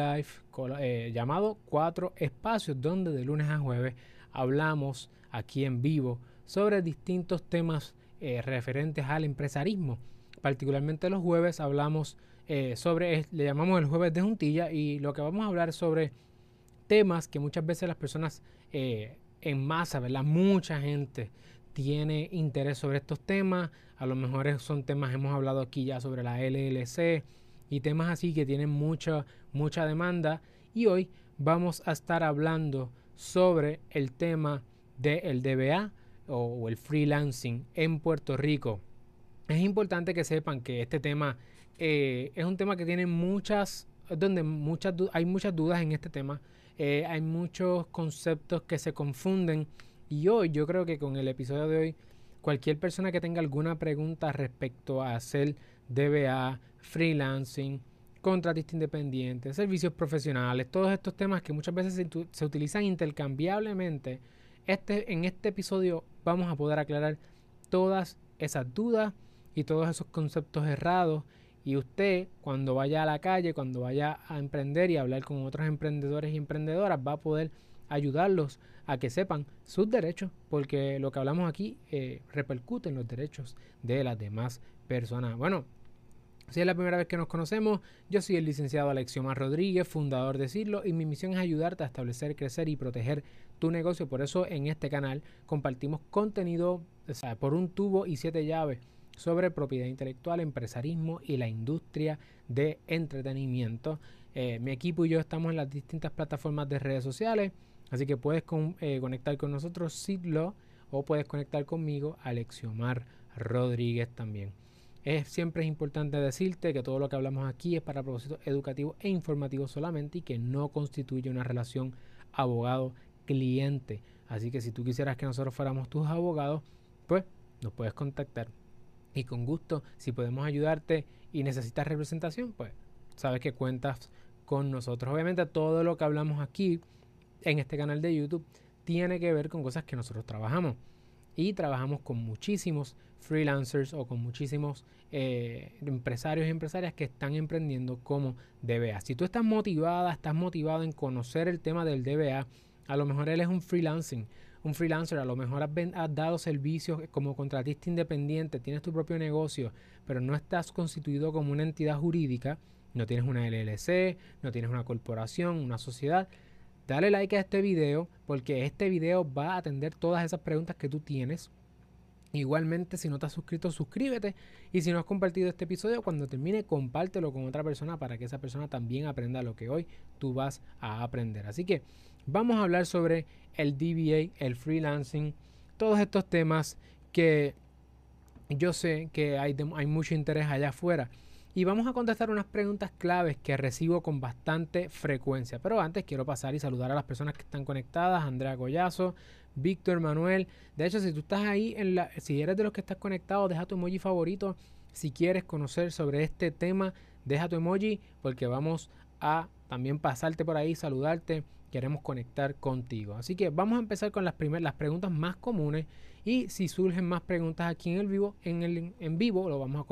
Eh, llamado Cuatro Espacios, donde de lunes a jueves hablamos aquí en vivo sobre distintos temas eh, referentes al empresarismo. Particularmente los jueves hablamos eh, sobre, le llamamos el jueves de juntilla y lo que vamos a hablar sobre temas que muchas veces las personas en masa, ¿verdad? Mucha gente tiene interés sobre estos temas. A lo mejor son temas, hemos hablado aquí ya sobre la LLC y temas así que tienen mucha, mucha demanda. Y hoy vamos a estar hablando sobre el tema del DBA o, el freelancing en Puerto Rico. Es importante que sepan que este tema eh, es un tema que tiene muchas, donde muchas, hay muchas dudas en este tema. Eh, hay muchos conceptos que se confunden y hoy yo creo que con el episodio de hoy, cualquier persona que tenga alguna pregunta respecto a hacer DBA, freelancing, contratista independiente, servicios profesionales, todos estos temas que muchas veces se, utilizan intercambiablemente, este, en este episodio vamos a poder aclarar todas esas dudas y todos esos conceptos errados. Y usted, cuando vaya a la calle, cuando vaya a emprender y hablar con otros emprendedores y emprendedoras, va a poder ayudarlos a que sepan sus derechos, porque lo que hablamos aquí eh, repercute en los derechos de las demás personas. Bueno, si es la primera vez que nos conocemos, yo soy el licenciado Alexiomar Rodríguez, fundador de Cirlo, y mi misión es ayudarte a establecer, crecer y proteger tu negocio. Por eso en este canal compartimos contenido por un tubo y siete llaves sobre propiedad intelectual, empresarismo y la industria de entretenimiento. Eh, mi equipo y yo estamos en las distintas plataformas de redes sociales. Así que puedes eh, conectar con nosotros, Sidlo, o puedes conectar conmigo, Alexiomar Rodríguez también. Es, siempre es importante decirte que todo lo que hablamos aquí es para propósitos educativos e informativos solamente y que no constituye una relación abogado-cliente. Así que si tú quisieras que nosotros fuéramos tus abogados, pues nos puedes contactar. Y con gusto, si podemos ayudarte y necesitas representación, pues sabes que cuentas con nosotros. Obviamente todo lo que hablamos aquí en este canal de YouTube tiene que ver con cosas que nosotros trabajamos. Y trabajamos con muchísimos freelancers o con muchísimos eh, empresarios y empresarias que están emprendiendo como DBA. Si tú estás motivada, estás motivado en conocer el tema del DBA, a lo mejor él es un freelancing, un freelancer, a lo mejor has, has, dado servicios como contratista independiente, tienes tu propio negocio, pero no estás constituido como una entidad jurídica, no tienes una LLC, no tienes una corporación, una sociedad, Dale like a este video porque este video va a atender todas esas preguntas que tú tienes. Igualmente, si no te has suscrito, suscríbete. Y si no has compartido este episodio, cuando termine, compártelo con otra persona para que esa persona también aprenda lo que hoy tú vas a aprender. Así que vamos a hablar sobre el DBA, el freelancing, todos estos temas que yo sé que hay, hay mucho interés allá afuera y vamos a contestar unas preguntas claves que recibo con bastante frecuencia. Pero antes quiero pasar y saludar a las personas que están conectadas, Andrea Collazo, Víctor Manuel. De hecho, si tú estás ahí, en la, si eres de los que estás conectados, deja tu emoji favorito. Si quieres conocer sobre este tema, deja tu emoji porque vamos a también pasarte por ahí, saludarte. Queremos conectar contigo. Así que vamos a empezar con las, primeras, las preguntas más comunes y si surgen más preguntas aquí en el vivo, en el en vivo lo vamos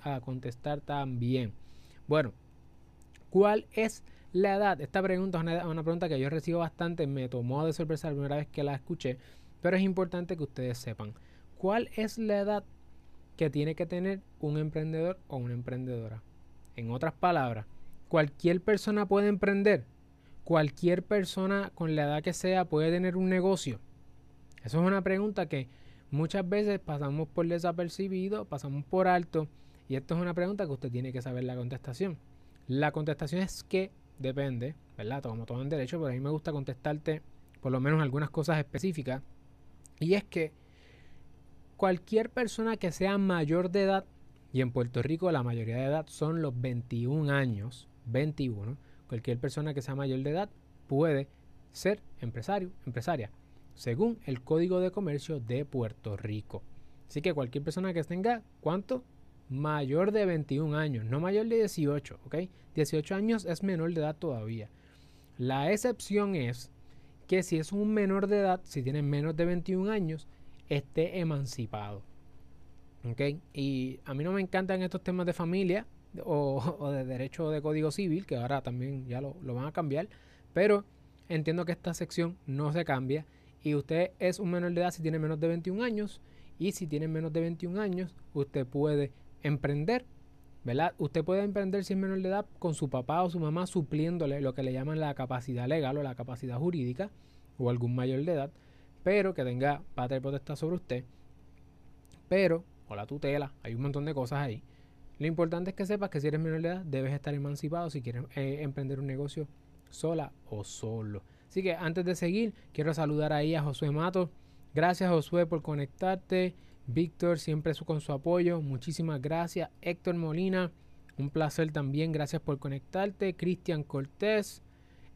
a, contestar también. Bueno, ¿cuál es la edad? Esta pregunta es una, pregunta que yo recibo bastante, me tomó de sorpresa la primera vez que la escuché, pero es importante que ustedes sepan. ¿Cuál es la edad que tiene que tener un emprendedor o una emprendedora? En otras palabras, cualquier persona puede emprender. Cualquier persona con la edad que sea puede tener un negocio. Eso es una pregunta que muchas veces pasamos por desapercibido, pasamos por alto, y esto es una pregunta que usted tiene que saber la contestación. La contestación es que depende, ¿verdad? Como todo en derecho, pero a mí me gusta contestarte por lo menos algunas cosas específicas. Y es que cualquier persona que sea mayor de edad, y en Puerto Rico la mayoría de edad son los 21 años, 21, cualquier persona que sea mayor de edad puede ser empresario, empresaria según el Código de Comercio de Puerto Rico. Así que cualquier persona que tenga, ¿cuánto? Mayor de 21 años, no mayor de 18, ¿ok? 18 años es menor de edad todavía. La excepción es que si es un menor de edad, si tiene menos de 21 años, esté emancipado. ¿Ok? Y a mí no me encantan estos temas de familia, o, de derecho de código civil, que ahora también ya lo, lo van a cambiar, pero entiendo que esta sección no se cambia y usted es un menor de edad si tiene menos de 21 años y si tiene menos de 21 años usted puede emprender, ¿verdad? Usted puede emprender si es menor de edad con su papá o su mamá supliéndole lo que le llaman la capacidad legal o la capacidad jurídica o algún mayor de edad, pero que tenga patria y potestad sobre usted, pero, o la tutela, hay un montón de cosas ahí. Lo importante es que sepas que si eres menor de edad debes estar emancipado si quieres eh, emprender un negocio sola o solo. Así que antes de seguir, quiero saludar ahí a Josué Mato. Gracias Josué por conectarte. Víctor siempre con su apoyo. Muchísimas gracias. Héctor Molina, un placer también. Gracias por conectarte. Cristian Cortés,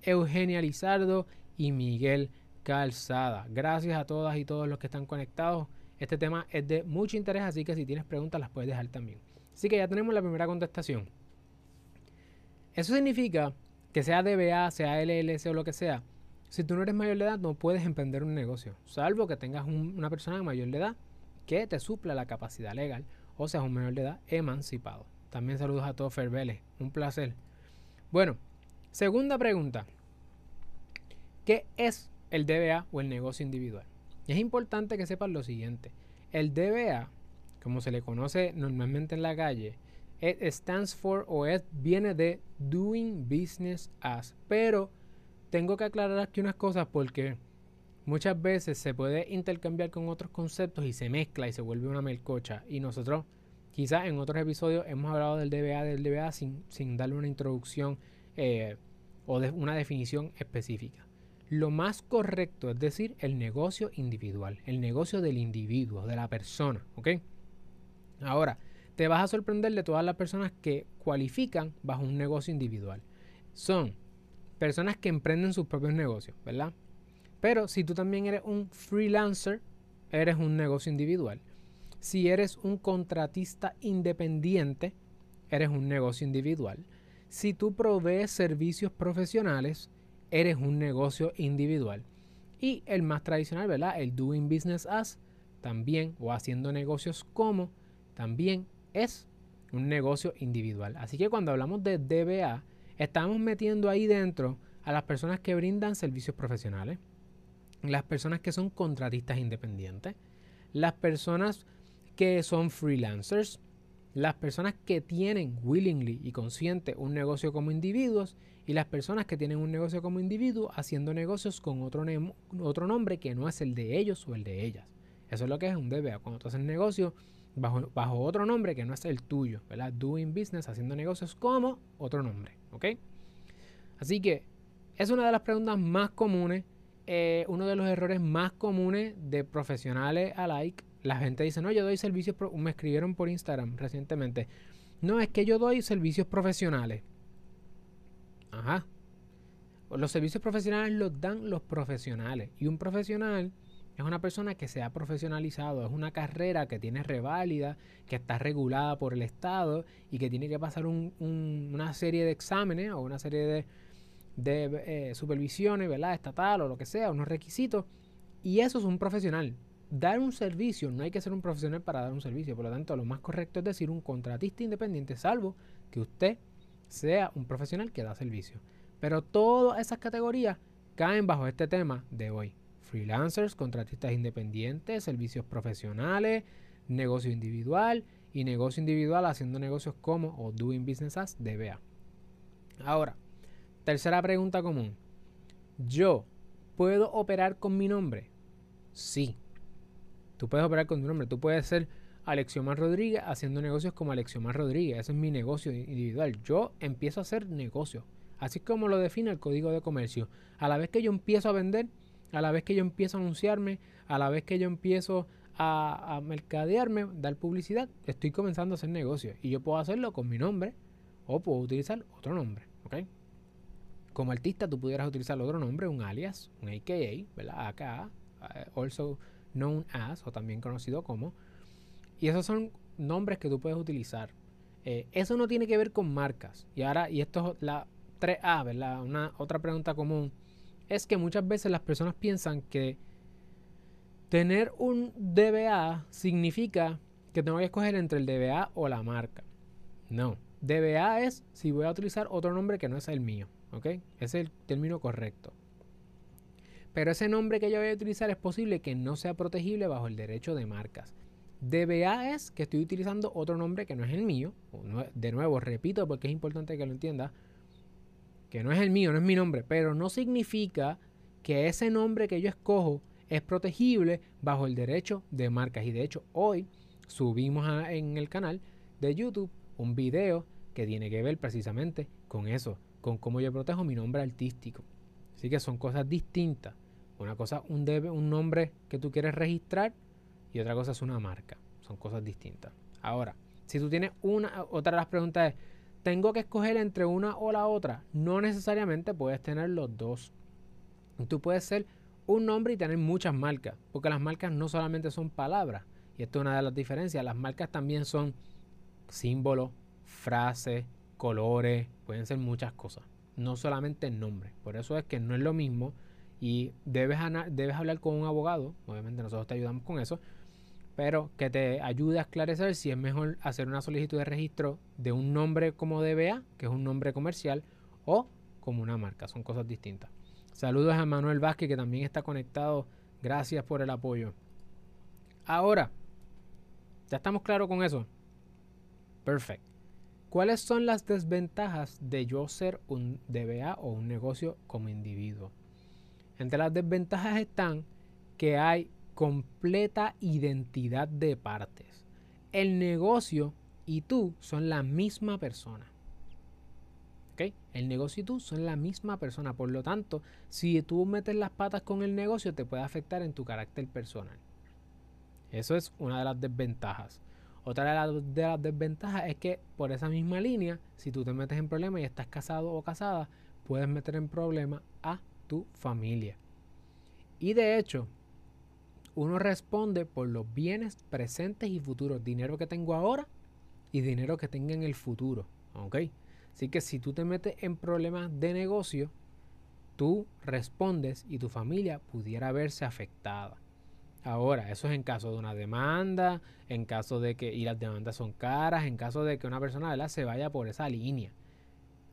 Eugenia Lizardo y Miguel Calzada. Gracias a todas y todos los que están conectados. Este tema es de mucho interés, así que si tienes preguntas las puedes dejar también. Así que ya tenemos la primera contestación. Eso significa que sea DBA, sea LLC o lo que sea, si tú no eres mayor de edad no puedes emprender un negocio, salvo que tengas una persona mayor de edad que te supla la capacidad legal o seas un menor de edad emancipado. También saludos a todos Ferbeles, un placer. Bueno, segunda pregunta. ¿Qué es el DBA o el negocio individual? Es importante que sepas lo siguiente. El DBA, como se le conoce normalmente en la calle, stands for o es, viene de Doing Business As. Pero tengo que aclarar aquí unas cosas porque muchas veces se puede intercambiar con otros conceptos y se mezcla y se vuelve una melcocha. Y nosotros, quizás en otros episodios, hemos hablado del DBA, del DBA sin, sin darle una introducción eh, o una definición específica. Lo más correcto es decir el negocio individual, el negocio del individuo, de la persona, ¿ok? Ahora, te vas a sorprender de todas las personas que cualifican bajo un negocio individual. Son personas que emprenden sus propios negocios, ¿verdad? Pero si tú también eres un freelancer, eres un negocio individual. Si eres un contratista independiente, eres un negocio individual. Si tú provees servicios profesionales, eres un negocio individual. Y el más tradicional, ¿verdad? El doing business as, también, o haciendo negocios como, también es un negocio individual. Así que cuando hablamos de DBA, estamos metiendo ahí dentro a las personas que brindan servicios profesionales, las personas que son contratistas independientes, las personas que son freelancers, las personas que tienen willingly y consciente un negocio como individuos y las personas que tienen un negocio como individuo haciendo negocios con otro, otro nombre que no es el de ellos o el de ellas. Eso es lo que es un DBA. Cuando tú haces negocio bajo, otro nombre que no es el tuyo, ¿verdad? Doing business, haciendo negocios como otro nombre, ¿ok? Así que es una de las preguntas más comunes, eh, uno de los errores más comunes de profesionales alike. La gente dice, no, yo doy servicios, me escribieron por Instagram recientemente. No, es que yo doy servicios profesionales. Ajá. Los servicios profesionales los dan los profesionales. Y un profesional es una persona que se ha profesionalizado, es una carrera que tiene reválida, que está regulada por el Estado y que tiene que pasar una serie de exámenes o una serie de, eh, supervisiones, ¿verdad? Estatal o lo que sea, unos requisitos. Y eso es un profesional. Dar un servicio, no hay que ser un profesional para dar un servicio. Por lo tanto, lo más correcto es decir un contratista independiente, salvo que usted sea un profesional que da servicio. Pero todas esas categorías caen bajo este tema de hoy freelancers, contratistas independientes, servicios profesionales, negocio individual y negocio individual haciendo negocios como o doing business as DBA. Ahora, tercera pregunta común. ¿Yo puedo operar con mi nombre? Sí. Tú puedes operar con tu nombre. Tú puedes ser Alexiomar Rodríguez haciendo negocios como Alexiomar Rodríguez. Ese es mi negocio individual. Yo empiezo a hacer negocios. Así como lo define el código de comercio. A la vez que yo empiezo a vender, a la vez que yo empiezo a anunciarme, a la vez que yo empiezo a, mercadearme, dar publicidad, estoy comenzando a hacer negocio. Y yo puedo hacerlo con mi nombre o puedo utilizar otro nombre. ¿ok? Como artista tú pudieras utilizar otro nombre, un alias, un AKA, ¿verdad? AKA, eh, also known as, o también conocido como. Y esos son nombres que tú puedes utilizar. Eh, eso no tiene que ver con marcas. Y ahora, y esto es la 3A, ¿verdad? Una otra pregunta común es que muchas veces las personas piensan que tener un DBA significa que tengo que escoger entre el DBA o la marca. No, DBA es si voy a utilizar otro nombre que no es el mío. ¿Ok? Es el término correcto. Pero ese nombre que yo voy a utilizar es posible que no sea protegible bajo el derecho de marcas. DBA es que estoy utilizando otro nombre que no es el mío. De nuevo, repito porque es importante que lo entienda. Que no es el mío, no es mi nombre. Pero no significa que ese nombre que yo escojo es protegible bajo el derecho de marcas. Y de hecho, hoy subimos en el canal de YouTube un video que tiene que ver precisamente con eso, con cómo yo protejo mi nombre artístico. Así que son cosas distintas. Una cosa, un, debe, un nombre que tú quieres registrar y otra cosa es una marca. Son cosas distintas. Ahora, si tú tienes una, otra de las preguntas es, ¿tengo que escoger entre una o la otra? No necesariamente puedes tener los dos. Tú puedes ser un nombre y tener muchas marcas, porque las marcas no solamente son palabras, y esto es una de las diferencias, las marcas también son símbolos, frases, colores, pueden ser muchas cosas, no solamente el nombre. Por eso es que no es lo mismo y debes, debes hablar con un abogado, obviamente nosotros te ayudamos con eso, pero que te ayude a esclarecer si es mejor hacer una solicitud de registro de un nombre como DBA, que es un nombre comercial, o como una marca, son cosas distintas. Saludos a Manuel Vázquez que también está conectado, gracias por el apoyo. Ahora, ¿ya estamos claros con eso? Perfecto. ¿Cuáles son las desventajas de yo ser un DBA o un negocio como individuo? Entre las desventajas están que hay completa identidad de partes. El negocio y tú son la misma persona. ¿Ok? El negocio y tú son la misma persona. Por lo tanto, si tú metes las patas con el negocio, te puede afectar en tu carácter personal. Eso es una de las desventajas. Otra de las, desventajas es que por esa misma línea, si tú te metes en problemas y estás casado o casada, puedes meter en problemas a tu familia. Y de hecho, uno responde por los bienes presentes y futuros, dinero que tengo ahora y dinero que tenga en el futuro. ¿Ok? Así que si tú te metes en problemas de negocio, tú respondes y tu familia pudiera verse afectada. Ahora, eso es en caso de una demanda, en caso de que, y las demandas son caras, en caso de que una persona se vaya por esa línea.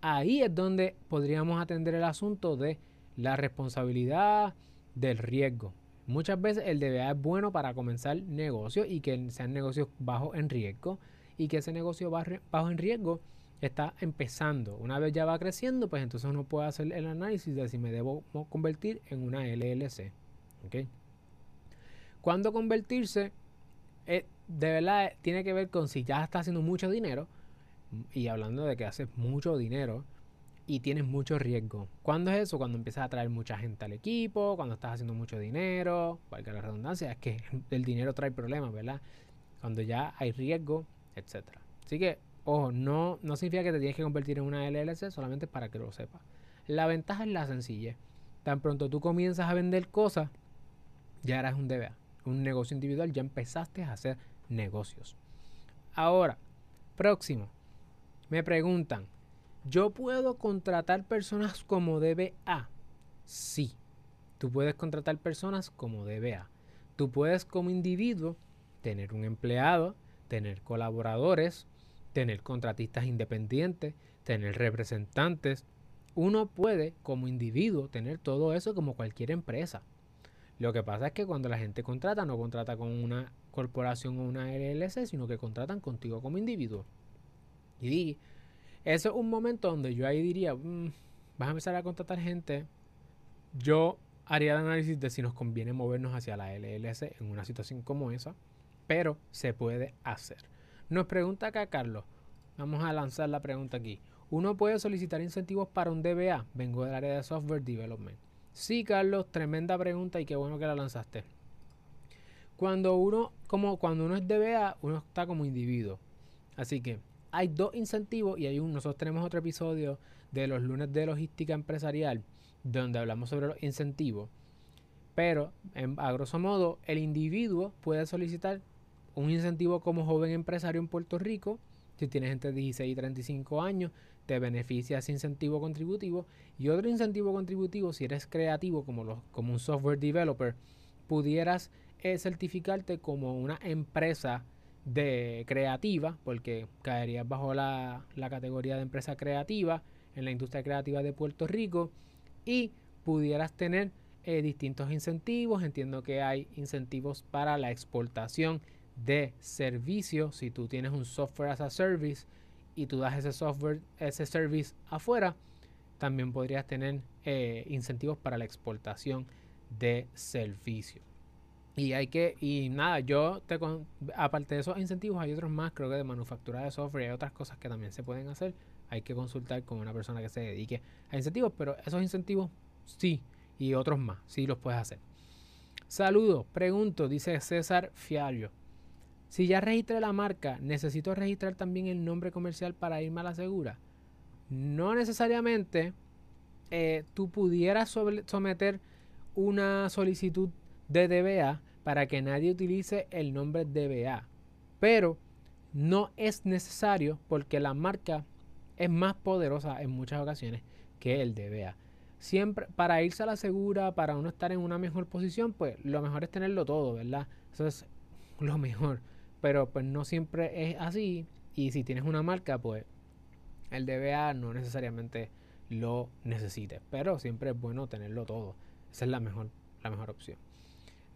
Ahí es donde podríamos atender el asunto de la responsabilidad del riesgo. Muchas veces el DBA es bueno para comenzar negocios y que sean negocios bajos en riesgo y que ese negocio bajo en riesgo está empezando. Una vez ya va creciendo, pues entonces uno puede hacer el análisis de si me debo convertir en una LLC. ¿okay? Cuando convertirse, eh, de verdad tiene que ver con si ya estás haciendo mucho dinero, y hablando de que haces mucho dinero y tienes mucho riesgo. ¿Cuándo es eso? Cuando empiezas a traer mucha gente al equipo, cuando estás haciendo mucho dinero, valga la redundancia, es que el dinero trae problemas, ¿verdad? Cuando ya hay riesgo, etcétera. Así que, ojo, no, no significa que te tienes que convertir en una LLC solamente para que lo sepas. La ventaja es la sencilla. Tan pronto tú comienzas a vender cosas, ya eres un DBA un negocio individual, ya empezaste a hacer negocios. Ahora, próximo. Me preguntan, ¿yo puedo contratar personas como DBA? Sí, tú puedes contratar personas como DBA. Tú puedes como individuo tener un empleado, tener colaboradores, tener contratistas independientes, tener representantes. Uno puede como individuo tener todo eso como cualquier empresa. Lo que pasa es que cuando la gente contrata, no contrata con una corporación o una LLC, sino que contratan contigo como individuo. Y eso es un momento donde yo ahí diría, mm, vas a empezar a contratar gente. Yo haría el análisis de si nos conviene movernos hacia la LLC en una situación como esa, pero se puede hacer. Nos pregunta acá Carlos, vamos a lanzar la pregunta aquí. ¿Uno puede solicitar incentivos para un DBA? Vengo del área de software development. Sí, Carlos, tremenda pregunta y qué bueno que la lanzaste. Cuando uno, como cuando uno es DBA, uno está como individuo. Así que hay dos incentivos y hay un, nosotros tenemos otro episodio de los lunes de logística empresarial donde hablamos sobre los incentivos. Pero, a grosso modo, el individuo puede solicitar un incentivo como joven empresario en Puerto Rico, si tienes entre 16 y 35 años, te beneficia ese incentivo contributivo. Y otro incentivo contributivo, si eres creativo como, como un software developer, pudieras eh, certificarte como una empresa de creativa, porque caerías bajo la, categoría de empresa creativa en la industria creativa de Puerto Rico y pudieras tener eh, distintos incentivos. Entiendo que hay incentivos para la exportación de servicios. Si tú tienes un software as a service y tú das ese software, ese service afuera, también podrías tener eh, incentivos para la exportación de servicios. Y hay que, y nada, yo te aparte de esos incentivos, hay otros más, creo que de manufactura de software hay otras cosas que también se pueden hacer. Hay que consultar con una persona que se dedique a incentivos, pero esos incentivos sí, y otros más, sí los puedes hacer. Saludos, pregunto, dice César Fialio. Si ya registré la marca, ¿necesito registrar también el nombre comercial para irme a la segura? No necesariamente eh, tú pudieras someter una solicitud de DBA para que nadie utilice el nombre DBA. Pero no es necesario porque la marca es más poderosa en muchas ocasiones que el DBA. Siempre, para irse a la segura, para uno estar en una mejor posición, pues lo mejor es tenerlo todo, ¿verdad? Eso es lo mejor. Pero pues no siempre es así. Y si tienes una marca, pues el DBA no necesariamente lo necesite. Pero siempre es bueno tenerlo todo. Esa es la mejor, la mejor opción.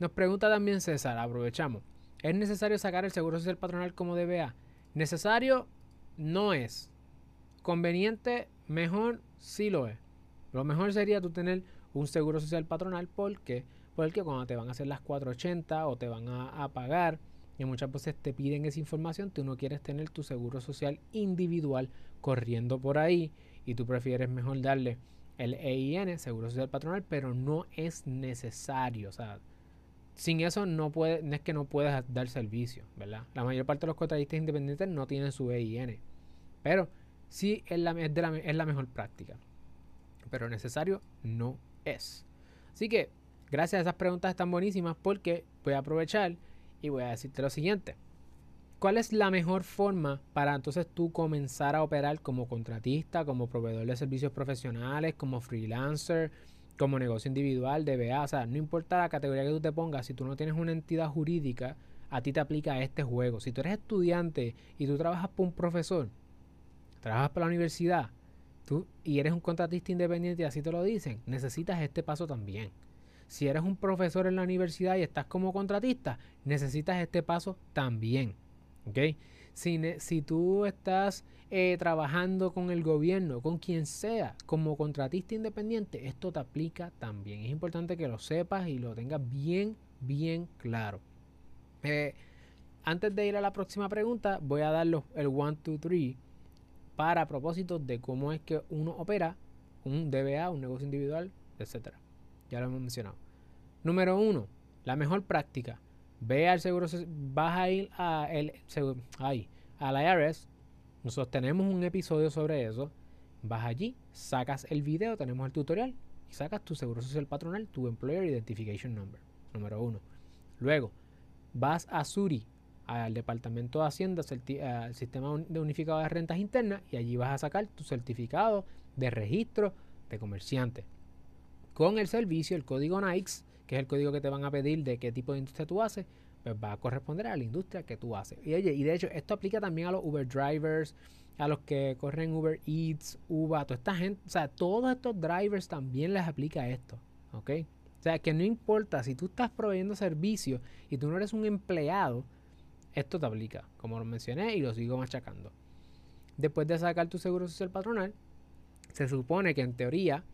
Nos pregunta también César, aprovechamos. ¿Es necesario sacar el seguro social patronal como DBA? Necesario no es. Conveniente, mejor sí lo es. Lo mejor sería tú tener un seguro social patronal porque, porque cuando te van a hacer las 480 o te van a, pagar y muchas veces te piden esa información, tú no quieres tener tu seguro social individual corriendo por ahí y tú prefieres mejor darle el EIN, seguro social patronal, pero no es necesario. O sea, sin eso no, puede, no es que no puedas dar servicio, ¿verdad? La mayor parte de los contratistas independientes no tienen su EIN, pero sí es la, es, la, es la mejor práctica. Pero necesario no es. Así que, gracias a esas preguntas están buenísimas porque voy a aprovechar y voy a decirte lo siguiente. ¿Cuál es la mejor forma para entonces tú comenzar a operar como contratista, como proveedor de servicios profesionales, como freelancer, como negocio individual, DBA, o sea, no importa la categoría que tú te pongas, si tú no tienes una entidad jurídica, a ti te aplica este juego. Si tú eres estudiante y tú trabajas por un profesor, trabajas para la universidad, tú y eres un contratista independiente y así te lo dicen, necesitas este paso también. Si eres un profesor en la universidad y estás como contratista, necesitas este paso también. ¿Ok? Si, tú estás eh, trabajando con el gobierno, con quien sea, como contratista independiente, esto te aplica también. Es importante que lo sepas y lo tengas bien, bien claro. Eh, antes de ir a la próxima pregunta, voy a dar el 1, 2, 3 para propósitos de cómo es que uno opera un DBA, un negocio individual, etcétera. Ya lo hemos mencionado. Número uno, la mejor práctica. Ve al seguro, vas a ir a el, ahí, al IRS, nosotros tenemos un episodio sobre eso. Vas allí, sacas el video, tenemos el tutorial y sacas tu seguro social patronal, tu Employer Identification Number, número uno. Luego, vas a Suri, al Departamento de Hacienda, al Sistema de Unificado de Rentas Internas, y allí vas a sacar tu certificado de registro de comerciante. Con el servicio, el código NICE, que es el código que te van a pedir de qué tipo de industria tú haces, pues va a corresponder a la industria que tú haces. Y, oye, y de hecho, esto aplica también a los Uber drivers, a los que corren Uber Eats, Uber, a toda esta gente, o sea, todos estos drivers también les aplica esto, ¿ok? O sea, que no importa si tú estás proveyendo servicios y tú no eres un empleado, esto te aplica, como lo mencioné y lo sigo machacando. Después de sacar tu seguro social patronal, se supone que en teoría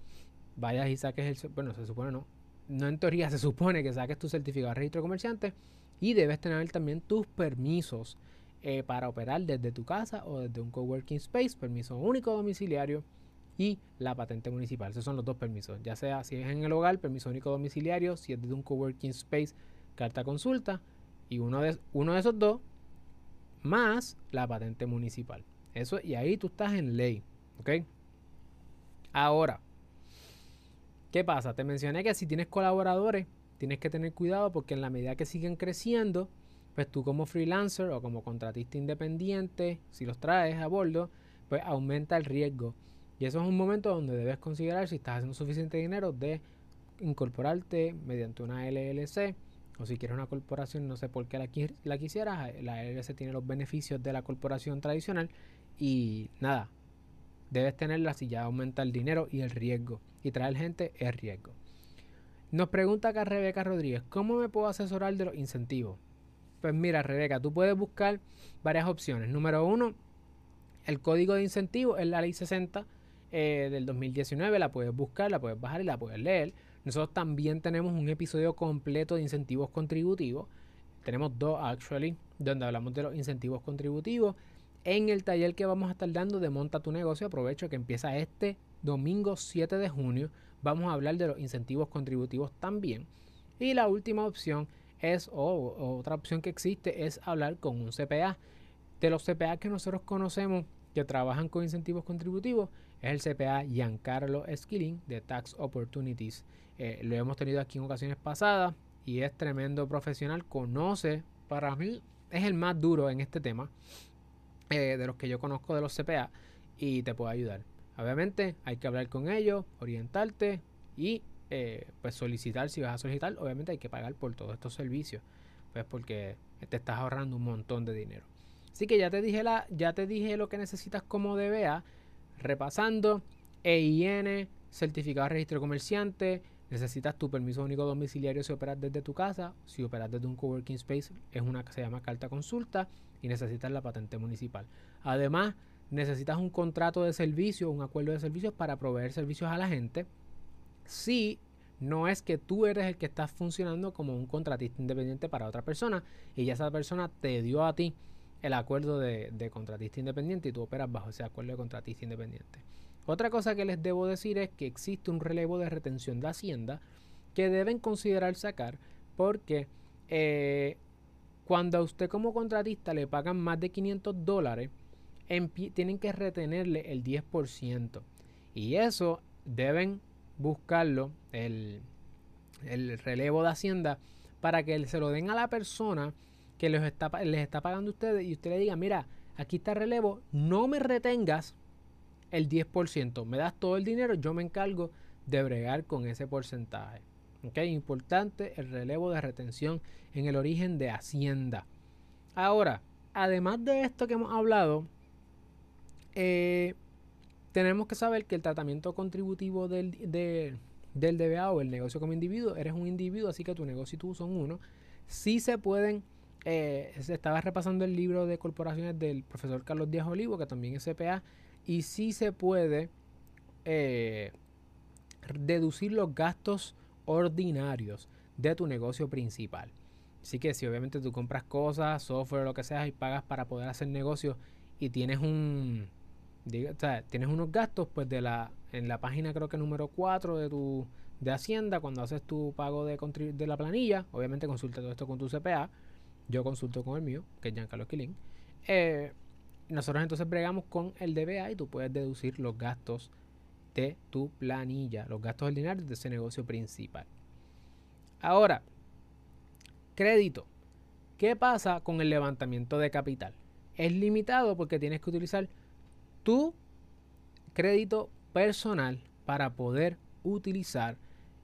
vayas y saques el, bueno, se supone no, no en teoría, se supone que saques tu certificado de registro comerciante y debes tener también tus permisos eh, para operar desde tu casa o desde un coworking space, permiso único domiciliario y la patente municipal. Esos son los dos permisos. Ya sea si es en el hogar, permiso único domiciliario, si es desde un coworking space, carta consulta y uno de, uno de esos dos más la patente municipal. Eso y ahí tú estás en ley, ¿ok? Ahora, ¿qué pasa? Te mencioné que si tienes colaboradores tienes que tener cuidado porque en la medida que siguen creciendo, pues tú como freelancer o como contratista independiente, si los traes a bordo, pues aumenta el riesgo. Y eso es un momento donde debes considerar si estás haciendo suficiente dinero de incorporarte mediante una LLC o si quieres una corporación, no sé por qué la, la quisieras, la LLC tiene los beneficios de la corporación tradicional y nada, debes tenerla si ya aumenta el dinero y el riesgo. Y traer gente es riesgo. Nos pregunta acá Rebeca Rodríguez, ¿cómo me puedo asesorar de los incentivos? Pues mira, Rebeca, tú puedes buscar varias opciones. Número uno, el código de incentivo es la ley 60 eh, del 2019, la puedes buscar, la puedes bajar y la puedes leer. Nosotros también tenemos un episodio completo de incentivos contributivos. Tenemos dos, actually, donde hablamos de los incentivos contributivos. En el taller que vamos a estar dando de Monta tu negocio, aprovecho que empieza este domingo 7 de junio. Vamos a hablar de los incentivos contributivos también. Y la última opción es, o otra opción que existe, es hablar con un CPA. De los CPA que nosotros conocemos que trabajan con incentivos contributivos, es el CPA Giancarlo Esquilín de Tax Opportunities. Eh, lo hemos tenido aquí en ocasiones pasadas y es tremendo profesional. Conoce, para mí, es el más duro en este tema eh, de los que yo conozco de los CPA y te puede ayudar. Obviamente hay que hablar con ellos, orientarte y eh, pues solicitar, si vas a solicitar, obviamente hay que pagar por todos estos servicios, pues porque te estás ahorrando un montón de dinero. Así que ya te dije la, ya te dije lo que necesitas como DBA, repasando EIN, certificado de registro comerciante, necesitas tu permiso único domiciliario si operas desde tu casa, si operas desde un coworking space es una que se llama carta consulta y necesitas la patente municipal. Además, necesitas un contrato de servicio, un acuerdo de servicios para proveer servicios a la gente. Si no es que tú eres el que estás funcionando como un contratista independiente para otra persona y ya esa persona te dio a ti el acuerdo de, de contratista independiente y tú operas bajo ese acuerdo de contratista independiente. Otra cosa que les debo decir es que existe un relevo de retención de Hacienda que deben considerar sacar porque eh, cuando a usted como contratista le pagan más de 500 dólares, tienen que retenerle el 10%. Y eso deben buscarlo, el, el, relevo de Hacienda, para que se lo den a la persona que les está, les está pagando a ustedes y usted le diga, mira, aquí está el relevo, no me retengas el 10%. Me das todo el dinero, yo me encargo de bregar con ese porcentaje. ¿Ok? Importante el relevo de retención en el origen de Hacienda. Ahora, además de esto que hemos hablado, eh, tenemos que saber que el tratamiento contributivo del, del DBA o el negocio como individuo, eres un individuo, así que tu negocio y tú son uno. Sí se pueden, eh, estaba repasando el libro de corporaciones del profesor Carlos Díaz Olivo, que también es CPA, y sí se puede eh, deducir los gastos ordinarios de tu negocio principal. Así que si obviamente tú compras cosas, software, lo que sea, y pagas para poder hacer negocio y tienes un tienes unos gastos, pues de la en la página creo que número 4 de tu de Hacienda, cuando haces tu pago de, de la planilla, obviamente consulta todo esto con tu CPA. Yo consulto con el mío, que es Giancarlo Esquilín. Eh, nosotros entonces bregamos con el DBA y tú puedes deducir los gastos de tu planilla, los gastos ordinarios de ese negocio principal. Ahora, crédito. ¿Qué pasa con el levantamiento de capital? Es limitado porque tienes que utilizar tu crédito personal para poder utilizar,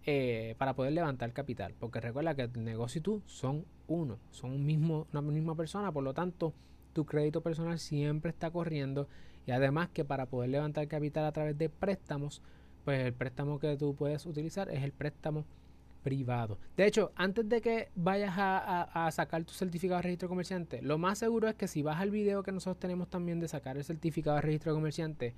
eh, para poder levantar capital. Porque recuerda que el negocio y tú son uno, son un mismo, una misma persona, por lo tanto, tu crédito personal siempre está corriendo y además que para poder levantar capital a través de préstamos, pues el préstamo que tú puedes utilizar es el préstamo privado. De hecho, antes de que vayas a, sacar tu certificado de registro comerciante, lo más seguro es que si vas al video que nosotros tenemos también de sacar el certificado de registro comerciante,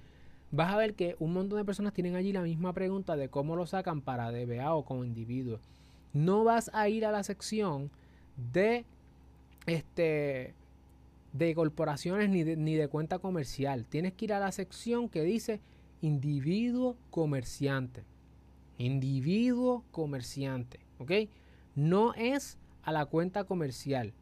vas a ver que un montón de personas tienen allí la misma pregunta de cómo lo sacan para DBA o como individuo. No vas a ir a la sección de este de corporaciones ni de, ni de cuenta comercial. Tienes que ir a la sección que dice individuo comerciante. Individuo comerciante. ¿Ok? No es a la cuenta comercial.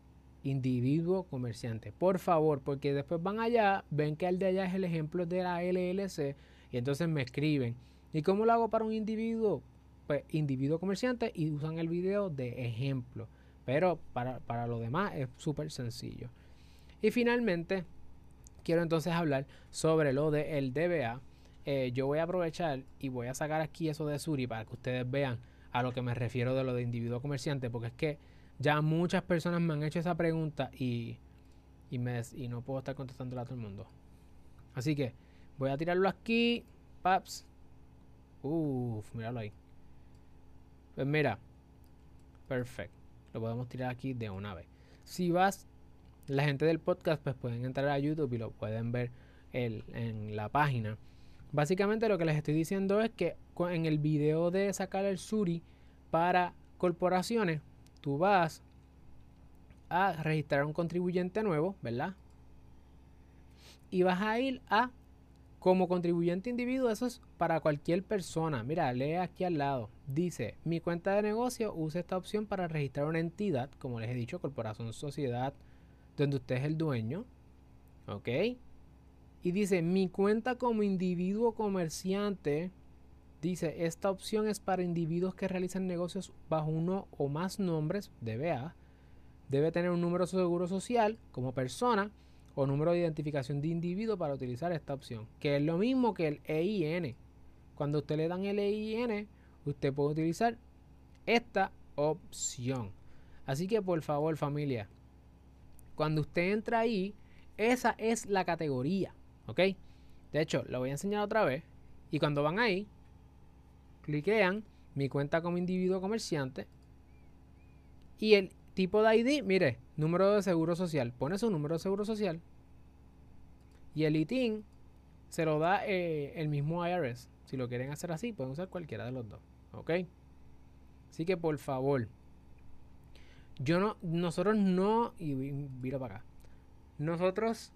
Individuo comerciante. Por favor, porque después van allá, ven que el de allá es el ejemplo de la LLC y entonces me escriben. ¿Y cómo lo hago para un individuo? Pues individuo comerciante y usan el video de ejemplo. Pero para, para lo demás es súper sencillo. Y finalmente, quiero entonces hablar sobre lo del DBA. Eh, yo voy a aprovechar y voy a sacar aquí eso de Suri para que ustedes vean a lo que me refiero de lo de individuo comerciante, porque es que Ya muchas personas me han hecho esa pregunta y, y, me, y no puedo estar contestándola a todo el mundo. Así que voy a tirarlo aquí. Paps. Uf, míralo ahí. Pues mira. Perfecto. Lo podemos tirar aquí de una vez. Si vas, la gente del podcast pues pueden entrar a YouTube y lo pueden ver en la página. Básicamente lo que les estoy diciendo es que en el video de sacar el Suri para corporaciones, tú vas a registrar un contribuyente nuevo, ¿verdad? Y vas a ir a como contribuyente individuo, eso es para cualquier persona. Mira, lee aquí al lado. Dice, mi cuenta de negocio usa esta opción para registrar una entidad, como les he dicho, corporación, sociedad, donde usted es el dueño. ¿Ok? Y dice, mi cuenta como individuo comerciante, dice, esta opción es para individuos que realizan negocios bajo uno o más nombres, DBA. Debe tener un número de seguro social como persona o número de identificación de individuo para utilizar esta opción, que es lo mismo que el EIN. Cuando usted le dan el EIN, usted puede utilizar esta opción. Así que por favor familia, cuando usted entra ahí, esa es la categoría, ¿ok? De hecho, lo voy a enseñar otra vez. Y cuando van ahí, cliquean mi cuenta como individuo comerciante y el tipo de ID, mire, número de seguro social. Pone su número de seguro social. Y el ITIN se lo da eh, el mismo IRS. Si lo quieren hacer así, pueden usar cualquiera de los dos. ¿Ok? Así que por favor. Yo no, nosotros no, y mira para acá. Nosotros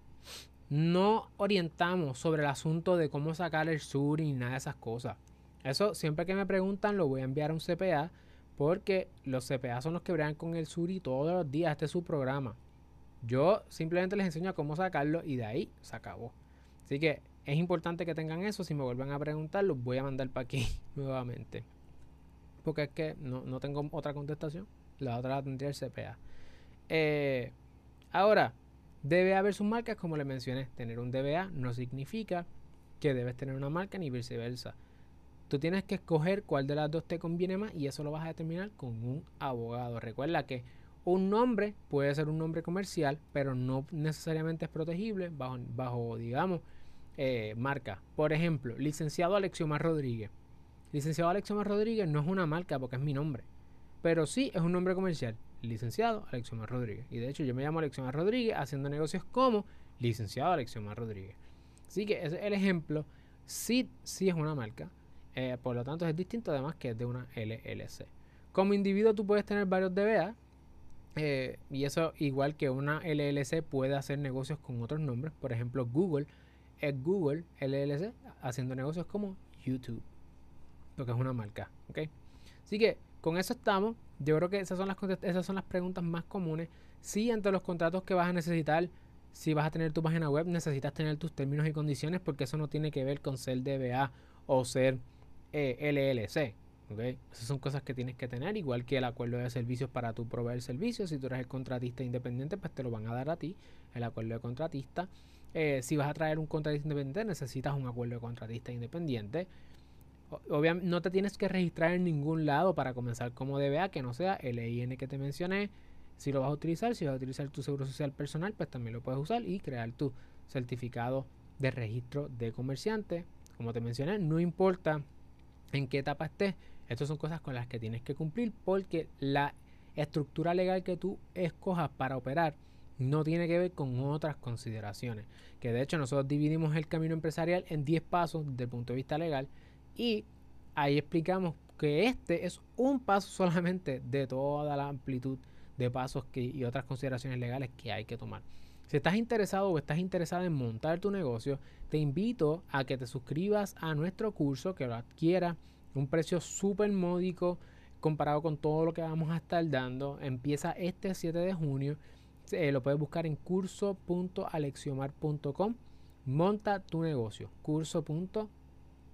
no orientamos sobre el asunto de cómo sacar el sur y nada de esas cosas. Eso siempre que me preguntan lo voy a enviar a un CPA porque los CPA son los que bregan con el Suri todos los días. Este es su programa. Yo simplemente les enseño cómo sacarlo y de ahí se acabó. Así que es importante que tengan eso. Si me vuelven a preguntar, los voy a mandar para aquí nuevamente. Porque es que no, tengo otra contestación. La otra la tendría el CPA. Eh, ahora, debe haber sus marcas, como les mencioné. Tener un DBA no significa que debes tener una marca ni viceversa. Tú tienes que escoger cuál de las dos te conviene más y eso lo vas a determinar con un abogado. Recuerda que un nombre puede ser un nombre comercial, pero no necesariamente es protegible bajo, bajo digamos, eh, marca. Por ejemplo, licenciado Alexiomar Rodríguez. Licenciado Alexiomar Rodríguez no es una marca porque es mi nombre, pero sí es un nombre comercial. Licenciado Alexiomar Rodríguez. Y de hecho yo me llamo Alexiomar Rodríguez haciendo negocios como licenciado Alexiomar Rodríguez. Así que ese es el ejemplo. Sí, sí es una marca, eh, por lo tanto, es distinto además que es de una LLC. Como individuo tú puedes tener varios DBA. Eh, y eso igual que una LLC puede hacer negocios con otros nombres. Por ejemplo, Google es Google LLC haciendo negocios como YouTube. Lo que es una marca. Así que con eso estamos. Yo creo que esas son las, esas son las preguntas más comunes. Si entre los contratos que vas a necesitar, si vas a tener tu página web, necesitas tener tus términos y condiciones porque eso no tiene que ver con ser DBA o ser eh, LLC. ¿okay? Esas son cosas que tienes que tener, igual que el acuerdo de servicios para tu proveer servicios. Si tú eres el contratista independiente, pues te lo van a dar a ti, el acuerdo de contratista. Eh, si vas a traer un contratista independiente, necesitas un acuerdo de contratista independiente. Obviamente no te tienes que registrar en ningún lado para comenzar como DBA, que no sea el EIN que te mencioné. Si lo vas a utilizar, si vas a utilizar tu seguro social personal, pues también lo puedes usar y crear tu certificado de registro de comerciante. Como te mencioné, no importa en qué etapa estés. Estas son cosas con las que tienes que cumplir porque la estructura legal que tú escojas para operar no tiene que ver con otras consideraciones. Que de hecho nosotros dividimos el camino empresarial en 10 pasos desde el punto de vista legal y ahí explicamos que este es un paso solamente de toda la amplitud de pasos que, y otras consideraciones legales que hay que tomar. Si estás interesado o estás interesada en montar tu negocio, te invito a que te suscribas a nuestro curso, que lo adquieras un precio súper módico comparado con todo lo que vamos a estar dando. Empieza este 7 de junio. Eh, lo puedes buscar en curso.alexiomar.com. Monta tu negocio.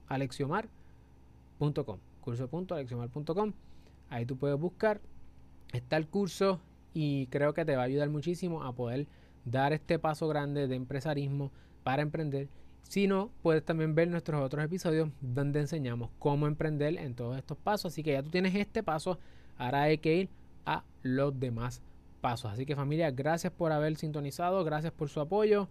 Curso.alexiomar.com. Curso.alexiomar.com. Ahí tú puedes buscar. Está el curso y creo que te va a ayudar muchísimo a poder dar este paso grande de empresarismo para emprender. Si no, puedes también ver nuestros otros episodios donde enseñamos cómo emprender en todos estos pasos. Así que ya tú tienes este paso, ahora hay que ir a los demás pasos. Así que familia, gracias por haber sintonizado, gracias por su apoyo.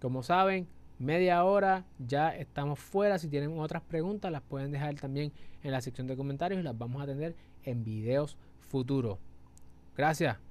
Como saben, media hora ya estamos fuera. Si tienen otras preguntas, las pueden dejar también en la sección de comentarios y las vamos a atender en videos futuros. Gracias.